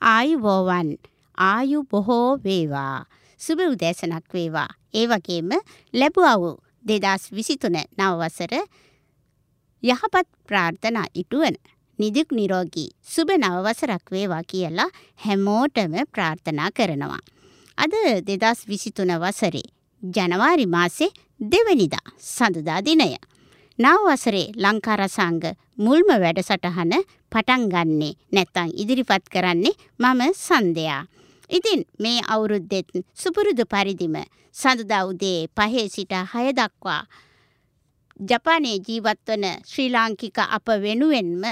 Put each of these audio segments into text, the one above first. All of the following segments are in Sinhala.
ආයුබෝවන් ආයු බොහෝ වේවා. සුබ උදෑසනක් වේවා. ඒ වගේම ලැබුවව 2023 නව වසර යහපත් ප්‍රාර්ථනා ඉටුවන නිදුක් නිරෝගී සුබ නව වසරක් වේවා කියලා හැමෝටම ප්‍රාර්ථනා කරනවා. අද 2023 වසරේ ජනවාරි මාසේ දෙවනිදා සඳුදා දිනය. නව වසරේ ලංකා රසාංග මුල්ම වැඩසටහන පටන් ගන්නේ නැත්තම් ඉදිරිපත් කරන්නේ මම සන්දයා. ඉතින් මේ අවුරුද්දෙත් සුපුරුදු පරිදිම සඳුදා උදේ පහේ සිට හය දක්වා ජපානයේ ජීවත් වන ශ්‍රී ලාංකික අප වෙනුවෙන්ම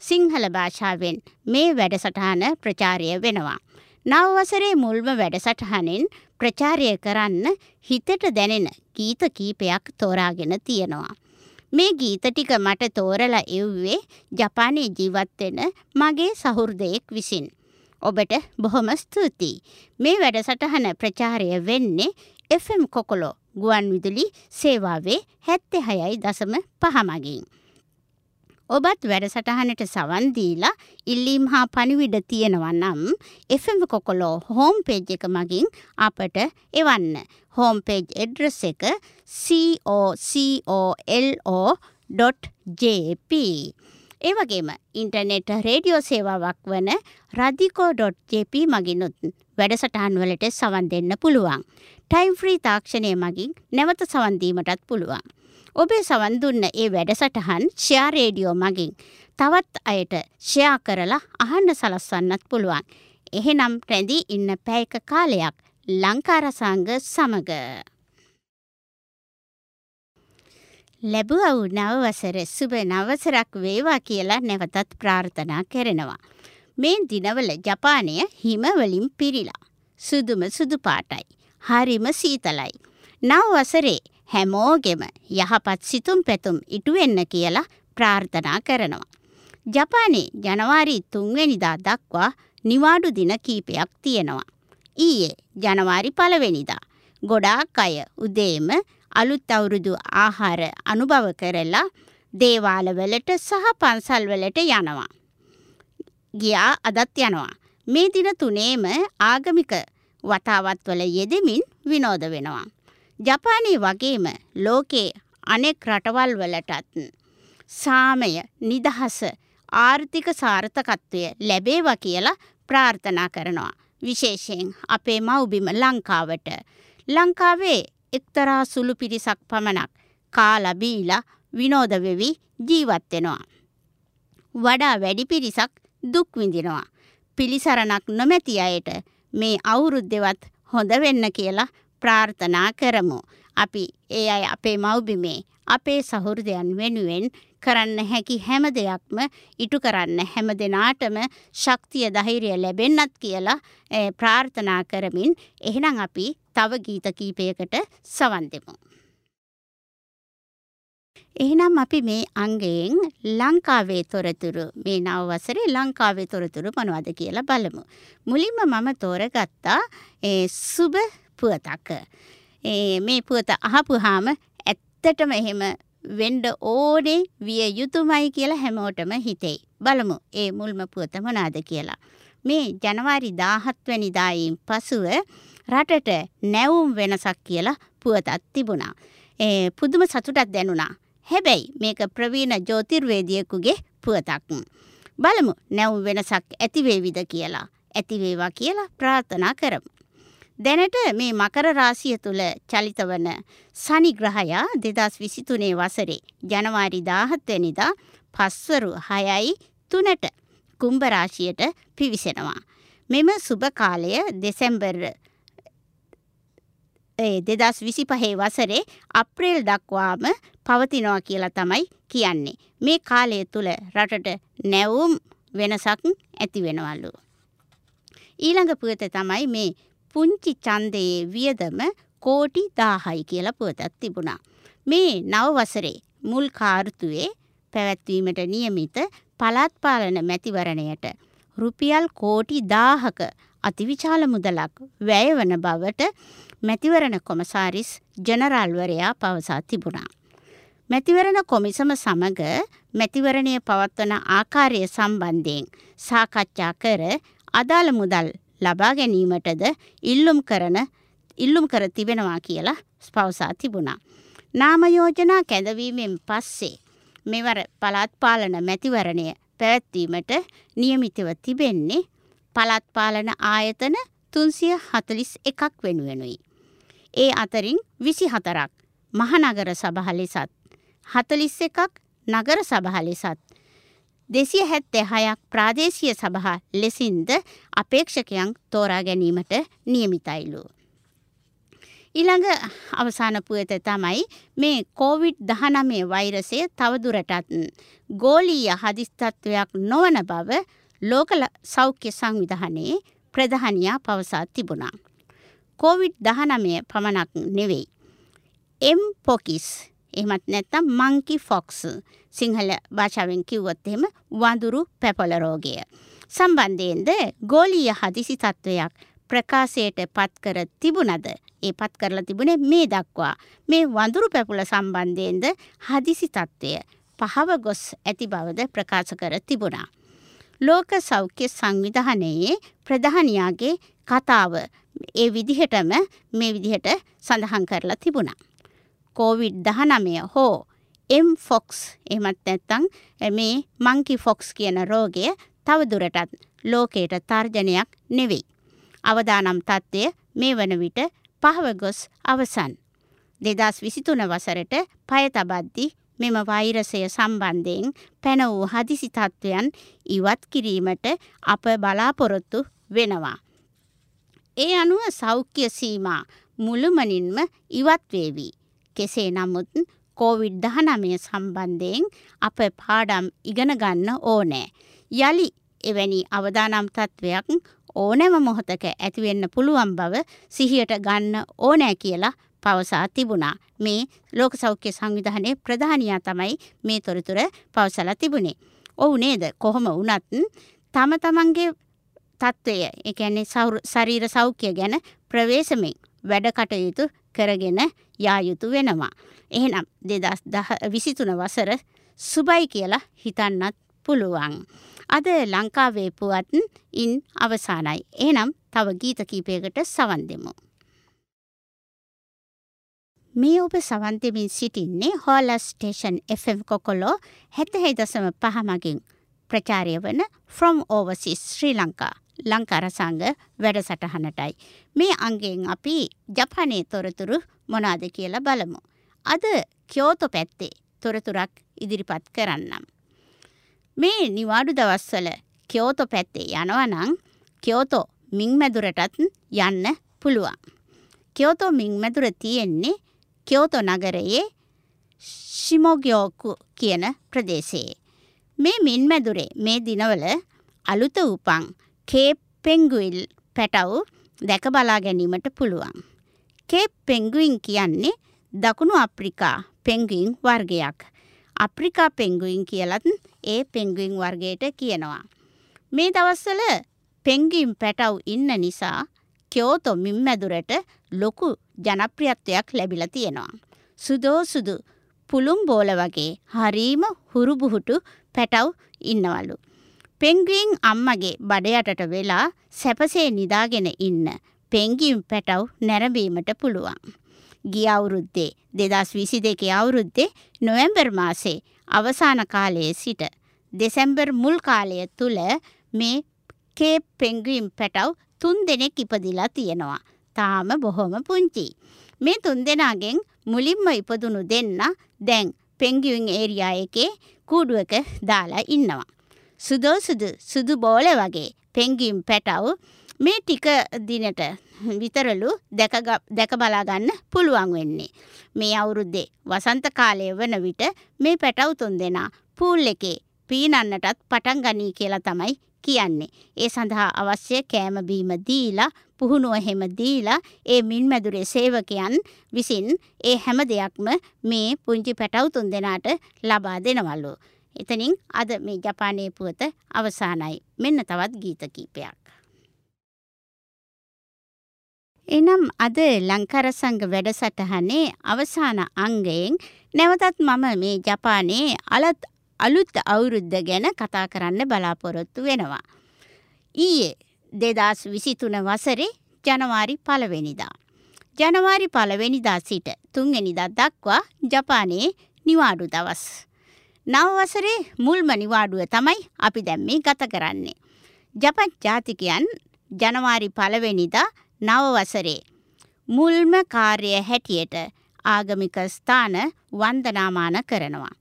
සිංහල භාෂාවෙන් මේ වැඩසටහන ප්‍රචාරය වෙනවා. නව වසරේ මුල්ම වැඩසටහනෙන් ප්‍රචාරය කරන්න හිතට දැනෙන ගීත කීපයක් තෝරාගෙන තියෙනවා. මේ ගීත ටික මට තෝරලා එව්වේ ජපානයේ ජීවත් වෙන මගේ සහෘදයෙක් විසින්. ඔබට බොහොම ස්තුතියි. මේ වැඩසටහන ප්‍රචාරය වෙන්නේ FM කොකොලෝ ගුවන් විදුලි සේවාවේ 76.5 මගින්. ඔබත් වැඩසටහනට සවන් දීලා ඉල්ලීම් හා පණිවිඩ තියෙනවා නම් FM කොකොලෝ හෝම් පේජ් එක මගින් අපට එවන්න. හෝම් පේජ් ඇඩ්‍රස් එක cocolo.jp. ඒ වගේම ඉන්ටර්නෙට් රේඩියෝ සේවාවක් වන රදිකෝ.jp මගිනුත් වැඩසටහන් වලට සවන් දෙන්න පුළුවන්. ටයිම් ෆ්‍රී තාක්ෂණය මගින් නැවත සවන් දීමටත් පුළුවන්. ඔබේ සවන් දුන්න ඒ වැඩසටහන් ෂෙයා රේඩියෝ මගින් තවත් අයට ෂෙයා කරලා අහන්න සලස්වන්නත් පුළුවන්. එහෙනම් රැඳී ඉන්න පැයක කාලයක් ලංකාරසංග සමග. ලැබුව නවවසර සුබ නවසරක් වේවා කියලා නැවතත් ප්‍රාර්ථනා කරනවා. මේ දිනවල ජපානය හිමවලින් පිරිලා. සුදුම සුදු පාටයි. හරිම සීතලයි. නව වසරේ හැමෝගෙම යහපත් සිතුම් පැතුම් ඉටුවෙන්න කියලා ප්‍රාර්ථනා කරනවා. ජපානයේ ජනවාරි තුන්වෙනිදා දක්වා නිවාඩු දින කීපයක් තියෙනවා. ඊයේ ජනවාරි පළවෙනිදා. ගොඩාක් අය උදේම අලුත් අවුරුදු ආහාර අනුභව කරලා දේවාලවලට සහ පන්සල්වලට යනවා. ගියා අදත් යනවා. මේ දින තුනේම ආගමික වතාවත්වල යෙදෙමින් විනෝද වෙනවා. ජපානයේ වගේම ලෝකේ අනෙක් රටවල් වලටත් සාමය නිදහස ආර්ථික සාර්ථකත්වය ලැබේවා කියලා ප්‍රාර්ථනා කරනවා. විශේෂයෙන් අපේ මව්බිම ලංකාවට. ලංකාවේ එක්තරා සුළු පිරිසක් පමණක් කාලා බීලා විනෝද වෙවි ජීවත් වෙනවා. වඩා වැඩි පිරිසක් දුක් විඳිනවා. පිළිසරණක් නොමැති අයට මේ අවුරුද්දෙවත් හොඳ වෙන්න කියලා ප්‍රාර්ථනා කරමු. අපි ඒ අය අපේ මව්බිමේ අපේ සහෘදයන් වෙනුවෙන් කරන්න හැකි හැම දෙයක්ම ඉටු කරන්න හැම දෙනාටම ශක්තිය ධෛර්යය ලැබෙන්නත් කියලා ප්‍රාර්ථනා කරමින් එහෙනම් අපි තව ගීත කීපයකට සවන් දෙමු. එහෙනම් අපි මේ අංගයෙන් ලංකාවේ තොරතුරු මේ නව වසරේ ලංකාවේ තොරතුරු මොනවද කියලා බලමු. මුලින්ම මම තෝරගත්තා ඒ සුබ පුවතක්. මේ පුවත අහපුහාම ඇත්තටම එහෙම වෙන්න ඕනේ විය යුතුමයි කියලා හැමෝටම හිතෙයි. බලමු ඒ මුල්ම පුවත මොනවාද කියලා. මේ ජනවාරි 17 වෙනිදායින් පසුව රටට නැවුම් වෙනසක් කියලා පුවතක් තිබුණා. ඒ පුදුම සතුටක් දැනුණා. හැබැයි මේක ප්‍රවීණ ජෝතිර්වේදියෙකුගේ පුවතක්. බලමු නැවුම් වෙනසක් ඇති වේවිද කියලා. ඇති වේවා කියලා ප්‍රාර්ථනා කරමු. දැනට මේ මකර රාශිය තුල චලිත වන සනි ග්‍රහයා 2023 වසරේ ජනවාරි 17 වෙනිදා පස්වරු 6යි 3ට කුම්භ රාශියට පිවිසෙනවා. මෙම සුබ කාලය දෙසැම්බර් ඒ 2025 වසරේ අප්‍රේල් දක්වාම පවතිනවා කියලා තමයි කියන්නේ. මේ කාලය තුල රටට නැවුම් වෙනසක් ඇති වෙනවලු. ඊළඟ පුවත තමයි මේ පුංචි ඡන්දයේ වියදම කෝටි 1000යි කියලා පුවතක් තිබුණා. මේ නව වසරේ මුල් කාර්තුවේ පැවැත්වීමට නියමිත පළාත් පාලන මැතිවරණයට රුපියල් කෝටි 1000ක අතිවිශාල මුදලක් වැය වන බවට මැතිවරණ කොමසාරිස් ජනරාල්වරයා පවසා තිබුණා. මැතිවරණ කොමිසම සමග මැතිවරණය පවත්වන ආකාරය සම්බන්ධයෙන් සාකච්ඡා කර අදාළ මුදල් ලබා ගැනීමටද ඉල්ලුම් කරන ඉල්ලුම් කර තිබෙනවා කියලා පවසා තිබුණා. නාම යෝජනා කැඳවීමෙන් පස්සේ මෙවර පළාත් පාලන මැතිවරණය පැවැත්වීමට නියමිතව තිබෙන්නේ පළාත් පාලන ආයතන 341ක් වෙනුවෙනුයි. ඒ අතරින් 24ක් මහනගර සභා ලෙසත් 41ක් නගර සභා ලෙසත් දෙසිය හැත්තේ හයක් ප්‍රාදේශීය සභහා ලෙසින්ද අපේක්ෂකයන් තෝරා ගැනීමට නියමිතයිලු. ඊළඟ අවසාන පුවත තමයි මේ කෝවිඩ් දහනමේ වෛරසය තවදුරටත් ගෝලීය හදිස්තත්වයක් නොවන බව ලෝක සෞඛ්‍ය සංවිධානයේ ප්‍රධානයා පවසා තිබුණා. කෝවිඩ් දහනමය පමණක් නෙවෙයි. එම් පොකිස් එහමත් නැත්තම් මංකි ෆොක්ස් සිංහල භාෂාවෙන් කිව්වොත් එහෙම වඳුරු පැපොල රෝගය. සම්බන්ධයෙන්ද ගෝලීය හදිසි තත්ත්වයක් ප්‍රකාශයට පත් කර තිබුණද ඒ පත් කරලා තිබුණේ මේ දක්වා මේ වඳුරු පැපුල සම්බන්ධයෙන්ද හදිසි තත්ත්වය පහව ගොස් ඇති බවද ප්‍රකාශ කර තිබුණා. ලෝක සෞඛ්‍ය සංවිධානයේ ප්‍රධානියාගේ කතාව ඒ විදිහටම මේ විදිහට සඳහන් කරලා තිබුණා. කෝවිඩ් දහනමය හෝ එම් ෆොක්ස් එමත් නැත්තං මේ මංකි ෆොක්ස් කියන රෝගය තවදුරටත් ලෝකයට තර්ජනයක් නෙවෙයි. අවදානම් තත්ත්වය මේ වන විට පහව ගොස් අවසන්. දෙදස් විසිතුන වසරට පය තබද්දි මෙම වෛරසය සම්බන්ධයෙන් පැන වූ හදිසි තත්ත්වයන් ඉවත් කිරීමට අප බලාපොරොත්තු වෙනවා. ඒ අනුව සෞඛ්‍ය සීමා මුළුමනින්ම ඉවත්වේවී. කෙසේ නමුත් කෝවිඩ් දහනමය සම්බන්ධයෙන් අප පාඩම් ඉගෙන ගන්න ඕනෑ. යළි එවැනි අවදානම් තත්ත්වයක් ඕනෑම මොහොතක ඇතිවෙන්න පුළුවන් බව සිහියට ගන්න ඕනෑ කියලා පවසා තිබුණා. මේ ලෝක සෞඛ්‍ය සංවිධානයේ ප්‍රධානියා තමයි මේ තොරතුර පවසලා තිබුණේ. ඔව් නේද? කොහොම වුණත් තම තමන්ගේ තත්ත්වය, ඒ කියන්නේ ශරීර සෞඛ්‍ය ගැන ප්‍රවේශමෙන් වැඩ කටයුතු කරගෙන යා යුතු වෙනවා. එහෙනම් 2023 වසර සුබයි කියලා හිතන්නත් පුළුවන්. අද ලංකාවේ පුවත් ඉන් අවසානයි. එහෙනම් තව ගීත කීපයකට සවන් දෙමු. මේ ඔබ සවන් දෙමින් සිටින්නේ හෝලා ස්ටේෂන් FM කොකොලෝ 70.5 මගින් ප්‍රචාරය වන From Overseas ශ්‍රී ලංකා ලංකාරසංග වැඩසටහනටයි. මේ අංගෙන් අපි ජපානයේ තොරතුරු මොනාද කියලා බලමු. අද කියෝතෝ පැත්තේ තොරතුරක් ඉදිරිපත් කරන්නම්. මේ නිවාඩු දවස්වල කියෝතෝ පැත්තේ යනවා නම් කියෝතෝ මින්මැදුරටත් යන්න පුළුවන්. කියෝතෝ මින්මැදුර තියෙන්නේ කියෝතෝ නගරයේ ශිමෝගියෝකු කියන ප්‍රදේශයේ. මේ මින්මැදුරේ මේ දිනවල අලුත උපන් කේප් පෙංගුයිල් පැටව් දැක බලා ගැනීමට පුළුවන්. කේප් පෙංගුයින් කියන්නේ දකුණු අප්‍රිකා පෙංගුයින් වර්ගයක්. අප්‍රිකා පෙංගුයින් කියලත් ඒ පෙංගුයින් වර්ගයට කියනවා. මේ දවස්වල පෙංගිම් පැටව් ඉන්න නිසා කියෝතෝ මින්මැදුරට ලොකු ජනප්‍රියත්වයක් ලැබිලා තියෙනවා. සුදෝ සුදු පුළුම් බෝල වගේ හරීම හුරුබුහුටු පැටව් ඉන්නවලු. පෙංගුයින් අම්මගේ බඩයටට වෙලා සැපසේ නිදාගෙන ඉන්න පෙංගිම් පැටව් නැරඹීමට පුළුවන්. ගිය අවුරුද්දේ දෙදස් විසි දෙකේ අවුරුද්දේ නොවැම්බර් මාසේ අවසාන කාලයේ සිට දෙසැම්බර් මුල් කාලය තුළ මේ කේප් පෙංගුයිම් පැටව් තුන් දෙනෙක් ඉපදිලා තියෙනවා. තාම බොහොම පුංචි. මේ තුන් දෙනාගෙන් මුලින්ම ඉපදුණු දෙන්න දැන් පෙංගුයින් ඒරියා එකේ කූඩුවක දාලා ඉන්නවා. සුදෝ සුදු සුදු බෝල වගේ පෙංගිම් පැටව් මේ ටික දිනට විතරලු දැක බලාගන්න පුළුවන් වෙන්නේ. මේ අවුරුද්දේ වසන්ත කාලය වන විට මේ පැටව් තුන් දෙනා පූල් එකේ පීනන්නටත් පටන් ගනී කියලා තමයි කියන්නේ. ඒ සඳහා අවශ්‍ය කෑම බීම දීලා පුහුණුව හෙම දීලා ඒ මින්මැදුරේ සේවකයන් විසින් ඒ හැම දෙයක්ම මේ පුංචි පැටව් තුන් දෙනාට ලබා දෙනවලු. එතනින් අද මේ ජපානයේ පුවත අවසානයි. මෙන්න තවත් ගීත කීපයක්. එනම් අද ලංකරසංග වැඩසටහනේ අවසාන අංගයෙන් නැවතත් මම මේ ජපානයේ අලත් අලුත් අවුරුද්ද ගැන කතා කරන්න බලාපොරොත්තු වෙනවා. ඊයේ දෙදස් විසිතුන වසරේ ජනවාරි පලවෙනිදා. ජනවාරි පලවෙනිදා සිට තුන්ගෙනිදා දක්වා ජපානයේ නිවාඩු දවස්. නවවසරේ මුල්ම නිවාඩුව තමයි අපි දැම්මේ ගත කරන්නේ. ජපන් ජාතිකයන් ජනවාරි පලවෙනිදා නවවසරේ. මුල්ම කාර්ය හැටියට ආගමික ස්ථාන වන්දනාමාන කරනවා.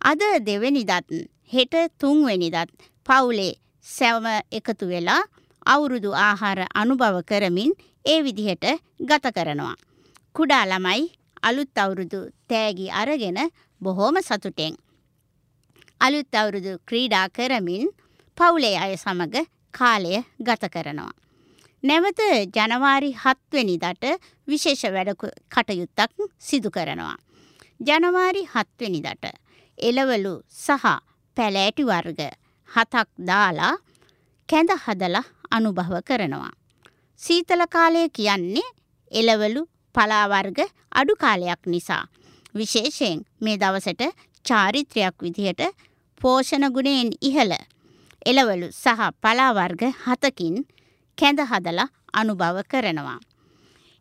අද දෙවැනිදත් හෙට තුන්වෙනිදත් පවුලේ සැවම එකතු වෙලා අවුරුදු ආහාර අනුභව කරමින් ඒ විදිහට ගත කරනවා. කුඩා ළමයි අලුත් අවුරුදු තෑගි අරගෙන බොහෝම සතුටෙන්. අලුත් අවුරුදු ක්‍රීඩා කරමින් පවුලේ අය සමග කාලය ගත කරනවා. නැවත ජනවාරි හත්වෙනිදට විශේෂ වැඩ කටයුත්තක් සිදු කරනවා. ජනවාරි හත්වෙනිදට එලවලු සහ පැලෑටි වර්ග හතක් දාලා කැඳ හදලා අනුභව කරනවා. සීතල කාලය කියන්නේ එලවලු පලාවර්ග අඩු කාලයක් නිසා. විශේෂයෙන් මේ දවසට චාරිත්‍රයක් විදිහට පෝෂණ ගුණයෙන් ඉහළ එලවලු සහ පලාවර්ග හතකින් කැඳ හදලා අනුභව කරනවා.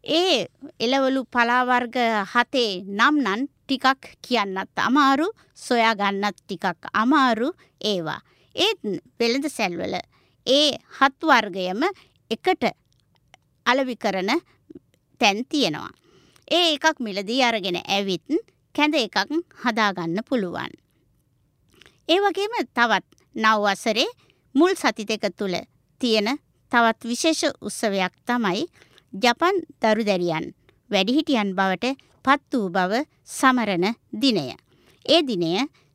ඒ එලවලු පලාවර්ග හතේ නම් නන් ටිකක් කියන්නත් අමාරු සොයාගන්නත් ටිකක් අමාරු ඒවා. ඒත් වෙළඳ සැල්වල ඒ හත් වර්ගයම එකට අලවි කරන තැන් තියෙනවා. ඒ එකක් මිලදී අරගෙන ඇවිත් කැඳ එකක් හදාගන්න පුළුවන්. ඒ වගේම තවත් නව වසරේ මුල් සති දෙක තුළ තියෙන තවත් විශේෂ උත්සවයක් තමයි ජපන් දරුදැරියන් වැඩිහිටියන් බවට පත් වූ බව සමරන දිනය. ඒ දිනය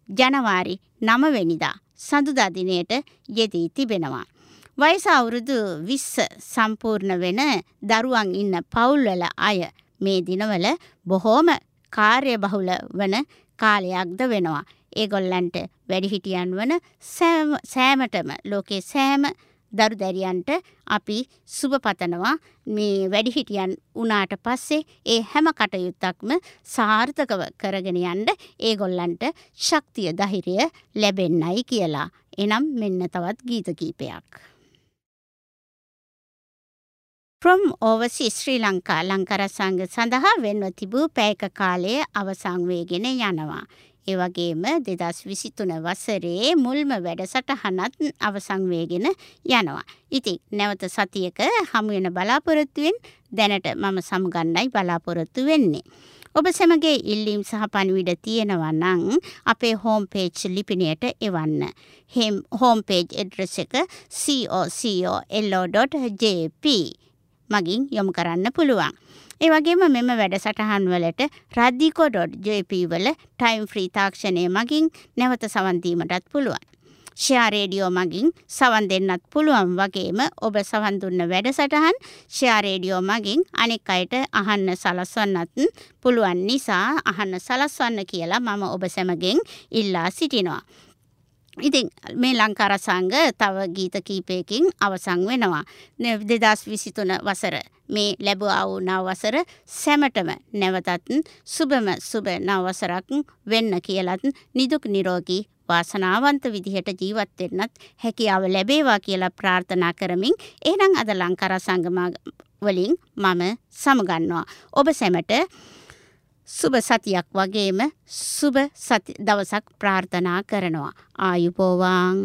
ජනවාරි නමවෙනිදා සඳුදා දිනයට යෙදී තිබෙනවා. වයස අවුරුදු විස්ස සම්පූර්ණ වෙන දරුවන් ඉන්න පවුල්වල අය මේ දිනවල බොහෝම කාර්ය බහුල වන කාලයක්ද වෙනවා. ඒගොල්ලන්ට වැඩිහිටියන් වන සෑමටම ලෝකේ සෑම දරු දැරියන්ට අපි සුබ පතනවා මේ වැඩිහිටියන් වනාට පස්සේ ඒ හැම කටයුත්තක්ම සාර්ථකව කරගෙන යන්න ඒගොල්ලන්ට ශක්තිය දහිරය ලැබෙන්නයි කියලා. එනම් මෙන්න තවත් ගීත කීපයක්. From overseas ශ්‍රී ලංකා ලංකර සංඝ සඳහා වෙන්ව තිබූ පැයක කාලය අවසන් වේගෙන යනවා. ඒ වගේම දෙදස් විසිතුන වසරේ මුල්ම වැඩසටහනත් අවසං වේගෙන යනවා. ඉතින් නැවත සතියක හමුවෙන බලාපොරොත්තුවෙන් දැනට මම සමුගන්නයි බලාපොරොත්තු වෙන්නේ. ඔබ සැමගේ ඉල්ලීම් සහ පණිවිඩ තියෙනවා නම් අපේ හෝම් පේජ් ලිපිනයට එවන්න. හෝම් පේජ් එඩ්‍රස් එක coco.lo.jp මගින් යොමු කරන්න පුළුවන්. ඒ වගේම මෙම වැඩසටහන් වලට රද්දිකෝ.jp වල ටයිම් ෆ්‍රී තාක්ෂණය මගින් නැවත සවන් දීමටත් පුළුවන්. ෂෙයා රේඩියෝ මගින් සවන් දෙන්නත් පුළුවන් වගේම ඔබ සවන් දුන්න වැඩසටහන් ෂෙයා රේඩියෝ මගින් අනෙක් අයට අහන්න සලස්වන්නත් පුළුවන් නිසා අහන්න සලස්වන්න කියලා මම ඔබ සැමගෙන් ඉල්ලා සිටිනවා. ඉතින් මේ ලංකාර සංග තව ගීත කීපයකින් අවසං වෙනවා. දෙදස් විසිතුන වසර මේ ලැබවා වූ නවවසර සැමටම නැවතත් සුබම සුබ නවවසරක් වෙන්න කියලත් නිදුක් නිරෝගී වාසනාවන්ත විදිහට ජීවත් වෙන්නත් හැකියාව ලැබේවා කියලා ප්‍රාර්ථනා කරමින් එහෙනම් අද ලංකාර සංගම වලින් මම සමගන්නවා. ඔබ සැමට සුබ සතියක් වගේම සුබ සති දවසක් ප්‍රාර්ථනා කරනවා. ආයුබෝවාන්